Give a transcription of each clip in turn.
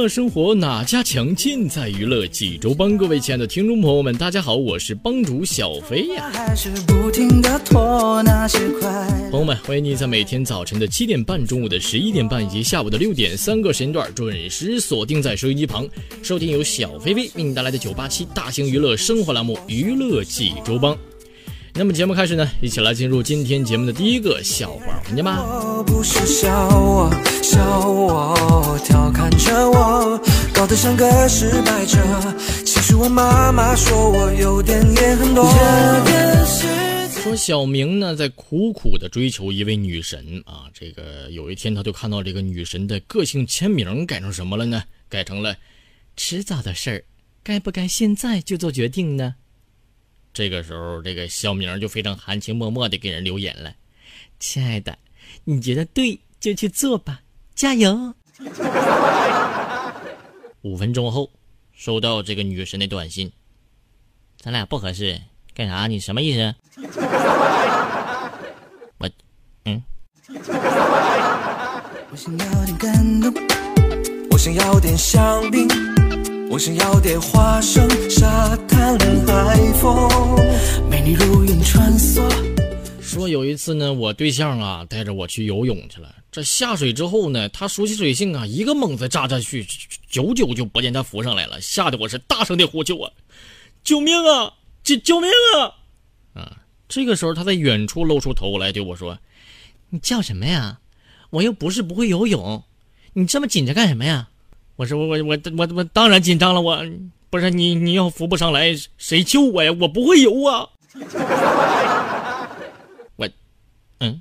乐生活哪家强？尽在娱乐济州帮。各位亲爱的听众朋友们，大家好，我是帮主小飞呀。朋友们，欢迎你在每天早晨的七点半、中午的十一点半以及下午的六点三个时间段准时锁定在收音机旁，收听由小飞飞为你带来的九八七大型娱乐生活栏目《娱乐济州帮》。那么节目开始呢，一起来进入今天节目的第一个笑话环节吧。我不是笑我，笑我，调侃着我，搞得像个失败者。其实我妈妈说我有点也很多。说小明呢，在苦苦的追求一位女神啊，这个有一天他就看到这个女神的个性签名改成什么了呢？改成了迟早的事儿，该不该现在就做决定呢？这个时候，这个小明就非常含情脉脉的给人留言了：“亲爱的，你觉得对就去做吧，加油。”五分钟后，收到这个女神的短信：“咱俩不合适，干啥？你什么意思？” 我，嗯。我想要点感动，我想要点香槟。我想要点花生、沙滩、海风，美女如云穿梭。说有一次呢，我对象啊带着我去游泳去了。这下水之后呢，他熟悉水性啊，一个猛子扎下去，久久就不见他浮上来了，吓得我是大声的呼救啊！救命啊！救救命啊！啊！这个时候他在远处露出头来对我说：“你叫什么呀？我又不是不会游泳，你这么紧张干什么呀？”我说我我我我我当然紧张了，我不是你你要浮不上来，谁救我呀？我不会游啊！我，嗯。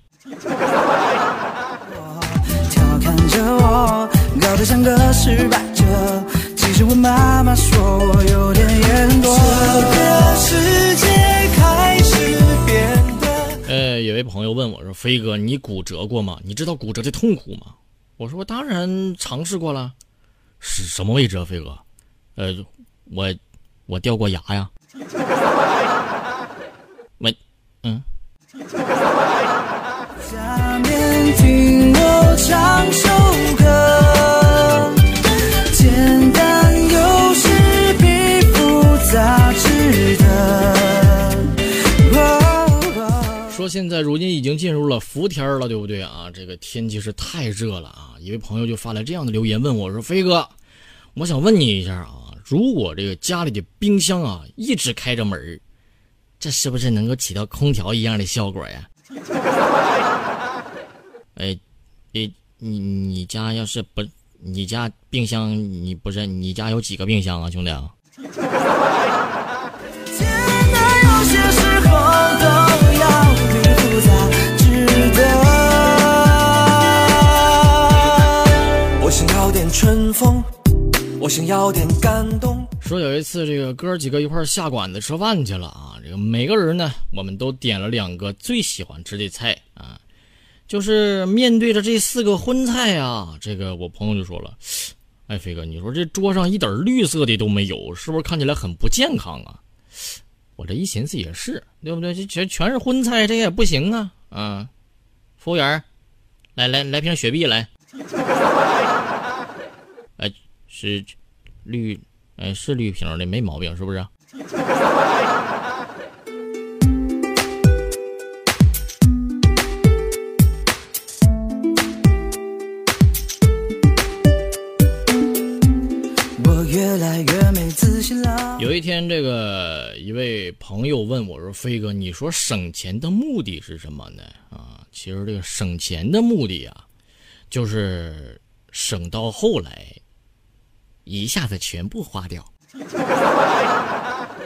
调侃着我，妈妈说我有点眼多。这个世界开始变得……呃，有位朋友问我说：“飞哥，你骨折过吗？你知道骨折的痛苦吗？”我说：“我当然尝试过了。”是什么位置啊，飞哥？呃，我我掉过牙呀。现在如今已经进入了伏天了，对不对啊？这个天气是太热了啊！一位朋友就发来这样的留言问我说：“飞哥。”我想问你一下啊，如果这个家里的冰箱啊一直开着门这是不是能够起到空调一样的效果呀？哎，你你你家要是不，你家冰箱你不是你家有几个冰箱啊，兄弟？想要点感动。说有一次，这个哥几个一块下馆子吃饭去了啊。这个每个人呢，我们都点了两个最喜欢吃的菜啊。就是面对着这四个荤菜啊，这个我朋友就说了：“哎，飞哥，你说这桌上一点绿色的都没有，是不是看起来很不健康啊？”我这一寻思也是，对不对？这全全是荤菜，这也不行啊。啊，服务员，来来来瓶雪碧来。哎是绿，哎，是绿瓶的，没毛病，是不是？我越来越没自信了。有一天，这个一位朋友问我说：“飞哥，你说省钱的目的是什么呢？”啊，其实这个省钱的目的啊，就是省到后来一下子全部花掉。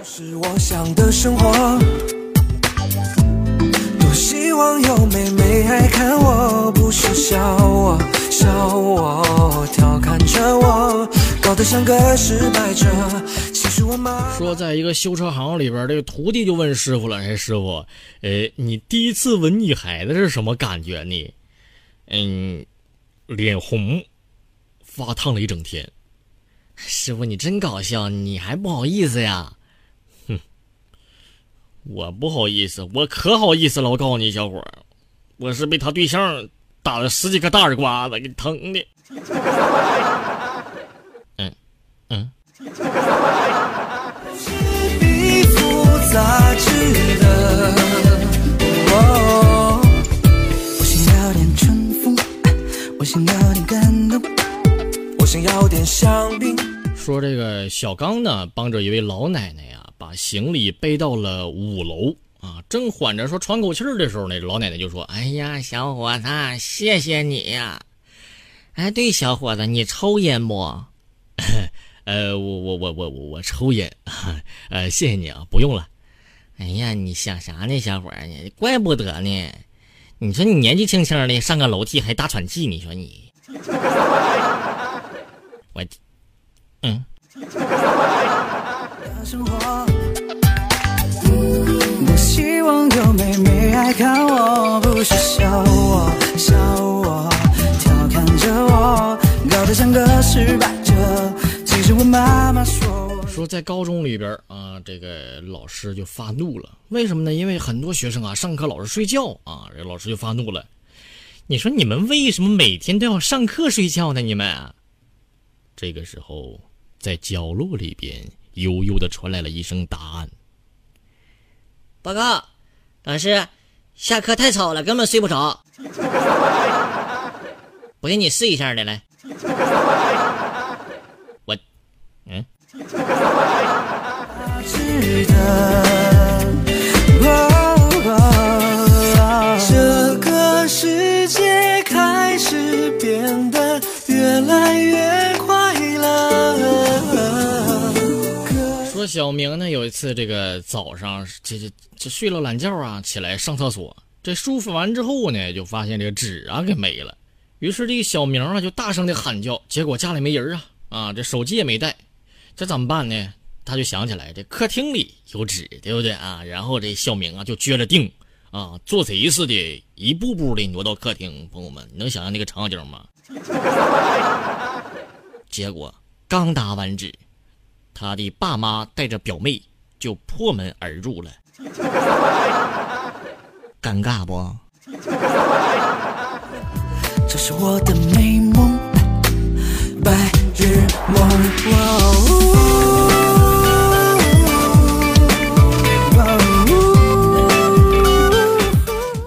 是我想的生活，多希望有妹妹爱看我，不是笑我笑我，调侃着我，搞得像个失败者。其实我妈说，在一个修车行里边，这个徒弟就问师傅了：“哎，师傅，哎，你第一次吻女孩子是什么感觉呢？”嗯，脸红，发烫了一整天。师傅，你真搞笑，你还不好意思呀？哼，我不好意思，我可好意思了。我告诉你，小伙儿，我是被他对象打了十几个大耳刮子，给疼的。嗯嗯，想要点春风，我想要点感动，想要点香槟。说这个小刚呢，帮着一位老奶奶呀，把行李背到了五楼啊。正缓着说喘口气儿的时候呢，老奶奶就说：“哎呀，小伙子，谢谢你呀。哎，对，小伙子，你抽烟不？呃，我我我我我我抽烟。呃，谢谢你啊，不用了。哎呀，你想啥呢，小伙儿？你怪不得呢。你说你年纪轻轻的上个楼梯还大喘气，你说你，”嗯，的生活。多希望有妹妹爱看我，不是笑我笑我，调侃着我，搞得像个失败者。其实我妈妈说我说在高中里边啊，这个老师就发怒了。为什么呢？因为很多学生啊，上课老是睡觉啊，这老师就发怒了。你说你们为什么每天都要上课睡觉呢？你们？这个时候。在角落里边，悠悠的传来了一声答案：“报告，老师，下课太吵了，根本睡不着。不信你试一下的，来。我，嗯，值得。哦这个世界开始变得越来越说小明呢，有一次这个早上这这这睡了懒觉啊，起来上厕所，这舒服完之后呢，就发现这个纸啊给没了。于是这个小明啊就大声的喊叫，结果家里没人啊啊，这手机也没带，这怎么办呢？他就想起来这客厅里有纸，对不对啊？然后这小明啊就撅着腚啊，做贼似的，一步步的挪到客厅。朋友们，能想象那个场景吗？结果刚打完纸，他的爸妈带着表妹就破门而入了，尴尬不？这是我的美梦，白日梦。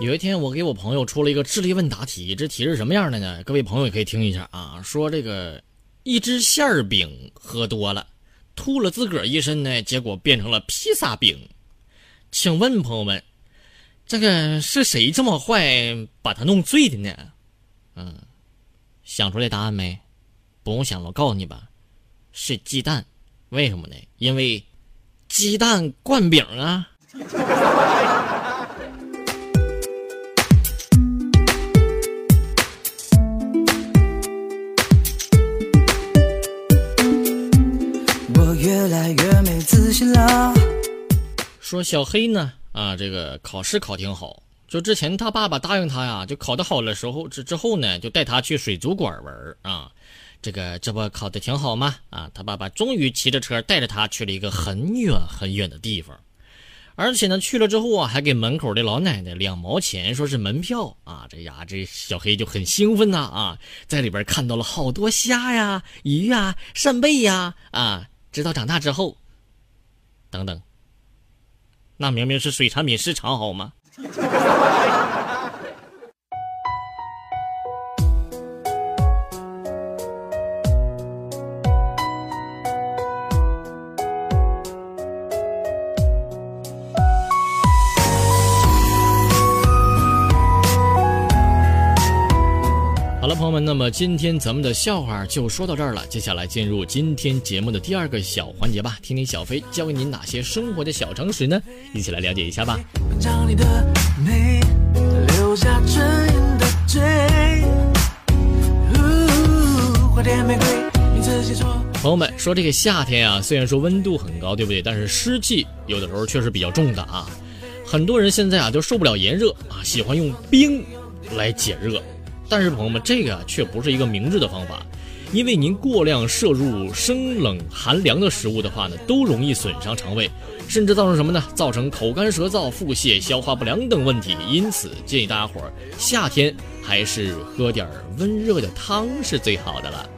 有一天，我给我朋友出了一个智力问答题，这题是什么样的呢？各位朋友也可以听一下啊。说这个一只馅儿饼喝多了，吐了自个儿一身呢，结果变成了披萨饼。请问朋友们，这个是谁这么坏把它弄醉的呢？嗯，想出来答案没？不用想了，我告诉你吧，是鸡蛋。为什么呢？因为鸡蛋灌饼啊。说小黑呢，啊，这个考试考挺好。就之前他爸爸答应他呀，就考得好的时候之之后呢，就带他去水族馆玩啊。这个这不考得挺好吗？啊，他爸爸终于骑着车带着他去了一个很远很远的地方，而且呢，去了之后啊，还给门口的老奶奶两毛钱，说是门票啊。这呀，这小黑就很兴奋呐啊，在里边看到了好多虾呀、鱼呀、扇贝呀啊。直到长大之后，等等，那明明是水产品市场好吗？朋友们，那么今天咱们的笑话就说到这儿了。接下来进入今天节目的第二个小环节吧，听听小飞教给您哪些生活的小常识呢？一起来了解一下吧。你的美留下唇印的嘴，花店玫瑰，名字写错。朋友们说，这个夏天啊，虽然说温度很高，对不对？但是湿气有的时候确实比较重的啊。很多人现在啊都受不了炎热啊，喜欢用冰来解热。但是朋友们，这个却不是一个明智的方法，因为您过量摄入生冷寒凉的食物的话呢，都容易损伤肠胃，甚至造成什么呢？造成口干舌燥、腹泻、消化不良等问题。因此，建议大家伙儿夏天还是喝点温热的汤是最好的了。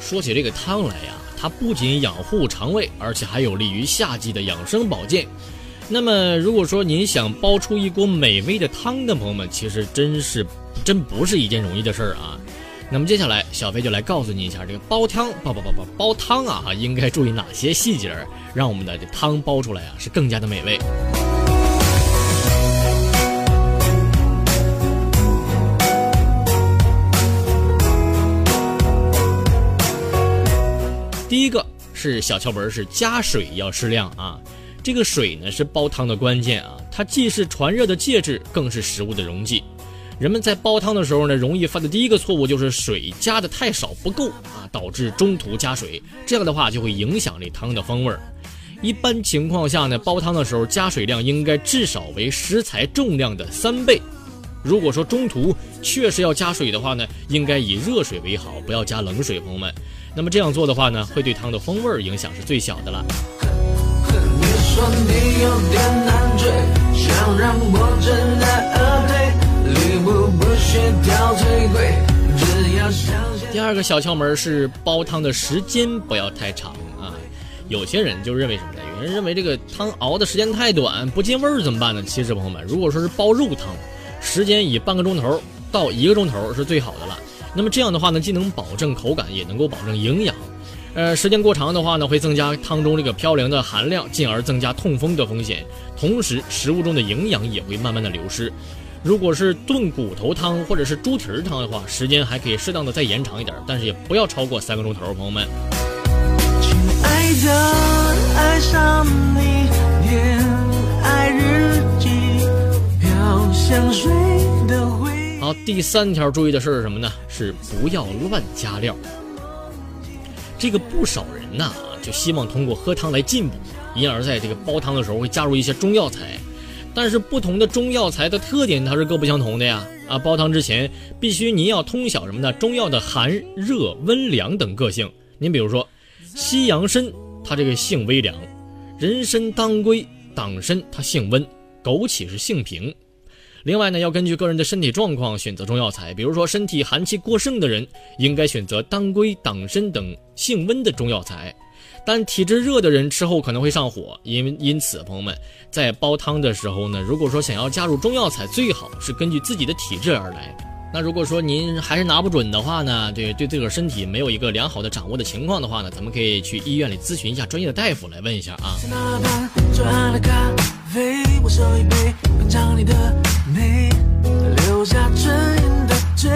说起这个汤来呀，它不仅养护肠胃，而且还有利于夏季的养生保健。那么，如果说您想煲出一锅美味的汤的朋友们，其实真是真不是一件容易的事儿啊。那么接下来，小飞就来告诉你一下，这个煲汤煲煲煲煲煲汤啊，应该注意哪些细节，让我们的这汤煲出来啊是更加的美味。第一个是小窍门，是加水要适量啊。这个水呢是煲汤的关键啊，它既是传热的介质，更是食物的溶剂。人们在煲汤的时候呢，容易犯的第一个错误就是水加的太少不够啊，导致中途加水，这样的话就会影响这汤的风味儿。一般情况下呢，煲汤的时候加水量应该至少为食材重量的三倍。如果说中途确实要加水的话呢，应该以热水为好，不要加冷水，朋友们。那么这样做的话呢，会对汤的风味影响是最小的了。有点难追，想让我知难而退，礼物不需挑最贵，只要相信。第二个小窍门是煲汤的时间不要太长啊。有些人就认为什么呢？有人认为这个汤熬的时间太短，不进味儿怎么办呢？其实朋友们，如果说是煲肉汤，时间以半个钟头到一个钟头是最好的了。那么这样的话呢，既能保证口感，也能够保证营养。呃，时间过长的话呢，会增加汤中这个嘌呤的含量，进而增加痛风的风险。同时，食物中的营养也会慢慢的流失。如果是炖骨头汤或者是猪蹄儿汤的话，时间还可以适当的再延长一点，但是也不要超过三个钟头，朋友们。亲爱的，爱上你，恋爱日记，飘香水的回忆。好，第三条注意的事是什么呢？是不要乱加料。这个不少人呐，就希望通过喝汤来进补，因而在这个煲汤的时候会加入一些中药材。但是不同的中药材的特点它是各不相同的呀。啊，煲汤之前必须您要通晓什么呢？中药的寒、热、温、凉等个性。您比如说，西洋参它这个性微凉，人参、当归、党参它性温，枸杞是性平。另外呢，要根据个人的身体状况选择中药材。比如说，身体寒气过盛的人，应该选择当归、党参等性温的中药材。但体质热的人吃后可能会上火，因因此，朋友们在煲汤的时候呢，如果说想要加入中药材，最好是根据自己的体质而来。那如果说您还是拿不准的话呢，对对自个儿身体没有一个良好的掌握的情况的话呢，咱们可以去医院里咨询一下专业的大夫来问一下啊。那盘左岸的咖啡，我手一杯，品尝你的美，留下唇印的嘴。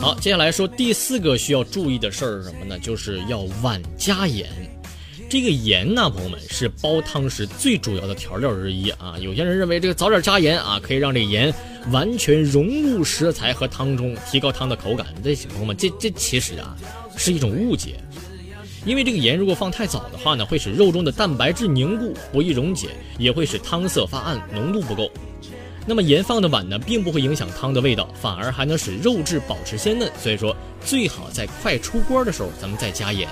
好，接下来说第四个需要注意的事儿是什么呢？就是要晚加盐。这个盐呢，朋友们是煲汤时最主要的调料之一啊。有些人认为这个早点加盐啊，可以让这个盐完全融入食材和汤中，提高汤的口感。这朋友们，这这其实啊是一种误解。因为这个盐如果放太早的话呢，会使肉中的蛋白质凝固，不易溶解，也会使汤色发暗，浓度不够。那么盐放的晚呢，并不会影响汤的味道，反而还能使肉质保持鲜嫩。所以说，最好在快出锅的时候，咱们再加盐。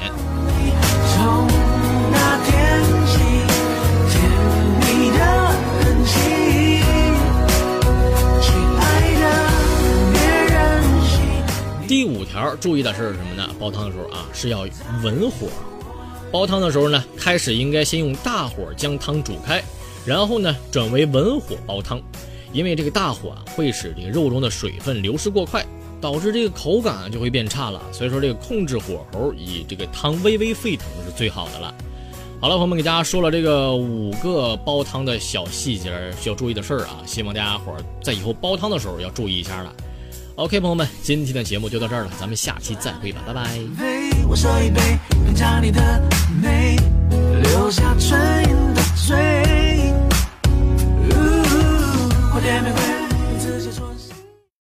第五条注意的是什么呢？煲汤的时候啊，是要文火。煲汤的时候呢，开始应该先用大火将汤煮开，然后呢转为文火煲汤，因为这个大火会使这个肉中的水分流失过快，导致这个口感就会变差了。所以说这个控制火候，以这个汤微微沸腾是最好的了。好了，朋友们给大家说了这个五个煲汤的小细节需要注意的事儿啊，希望大家伙在以后煲汤的时候要注意一下了。OK，朋友们，今天的节目就到这儿了，咱们下期再会吧，拜拜。我说一杯，你的美，留下唇印的嘴。